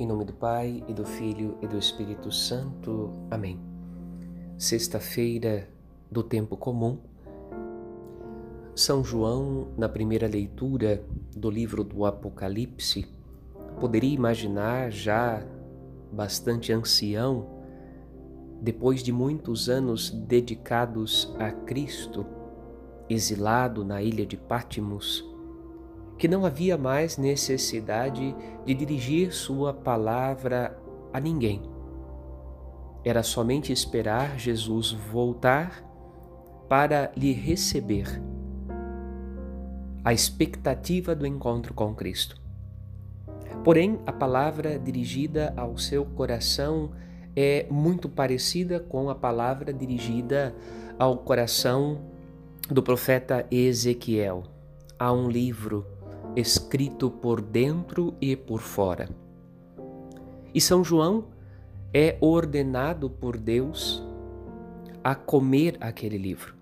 Em nome do Pai e do Filho e do Espírito Santo. Amém. Sexta-feira do tempo comum. São João, na primeira leitura do livro do Apocalipse, poderia imaginar já bastante ancião, depois de muitos anos dedicados a Cristo, exilado na ilha de Pátimos, que não havia mais necessidade de dirigir sua palavra a ninguém. Era somente esperar Jesus voltar para lhe receber. A expectativa do encontro com Cristo. Porém, a palavra dirigida ao seu coração é muito parecida com a palavra dirigida ao coração do profeta Ezequiel. Há um livro escrito por dentro e por fora. E São João é ordenado por Deus a comer aquele livro.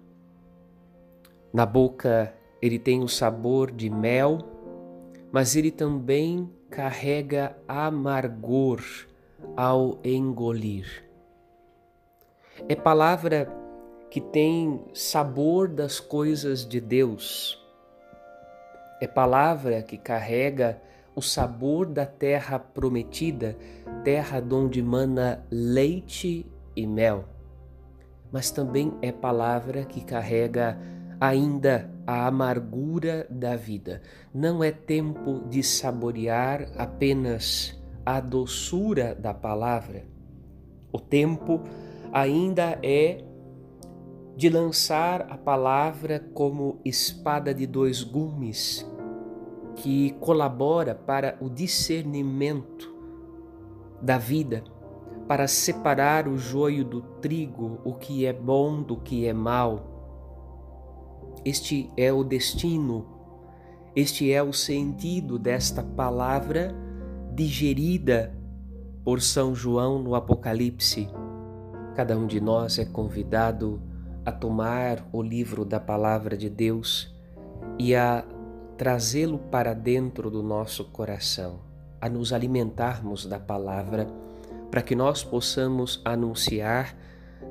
Na boca ele tem o sabor de mel, mas ele também carrega amargor ao engolir. É palavra que tem sabor das coisas de Deus, é palavra que carrega o sabor da terra prometida, terra onde mana leite e mel. Mas também é palavra que carrega ainda a amargura da vida. Não é tempo de saborear apenas a doçura da palavra. O tempo ainda é de lançar a palavra como espada de dois gumes, que colabora para o discernimento da vida, para separar o joio do trigo, o que é bom do que é mal. Este é o destino, este é o sentido desta palavra digerida por São João no Apocalipse. Cada um de nós é convidado a tomar o livro da palavra de Deus e a trazê-lo para dentro do nosso coração, a nos alimentarmos da palavra, para que nós possamos anunciar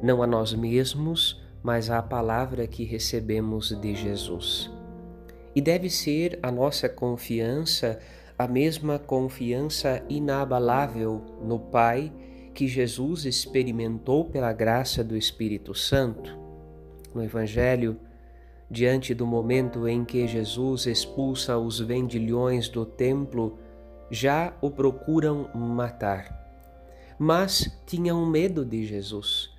não a nós mesmos, mas a palavra que recebemos de Jesus. E deve ser a nossa confiança a mesma confiança inabalável no Pai que Jesus experimentou pela graça do Espírito Santo no Evangelho, diante do momento em que Jesus expulsa os vendilhões do templo, já o procuram matar. Mas tinham medo de Jesus,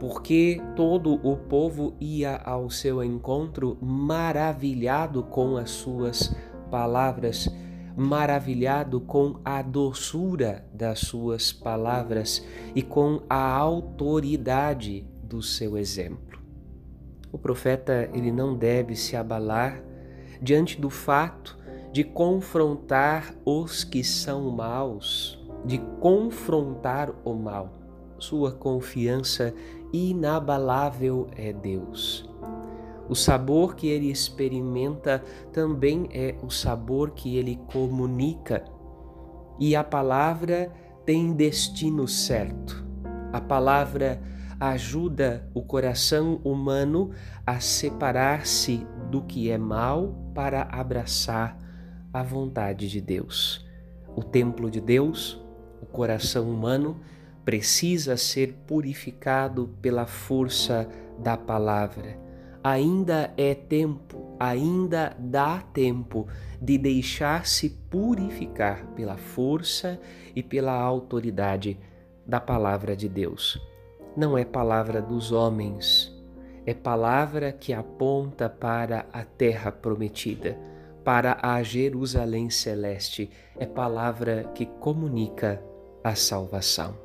porque todo o povo ia ao seu encontro maravilhado com as suas palavras, maravilhado com a doçura das suas palavras e com a autoridade do seu exemplo. O profeta ele não deve se abalar diante do fato de confrontar os que são maus, de confrontar o mal. Sua confiança inabalável é Deus. O sabor que ele experimenta também é o sabor que ele comunica. E a palavra tem destino certo. A palavra ajuda o coração humano a separar-se do que é mal para abraçar a vontade de Deus. O templo de Deus, o coração humano, precisa ser purificado pela força da palavra. Ainda é tempo, ainda dá tempo de deixar-se purificar pela força e pela autoridade da palavra de Deus não é palavra dos homens, é palavra que aponta para a terra prometida, para a Jerusalém celeste, é palavra que comunica a salvação.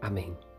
Amém.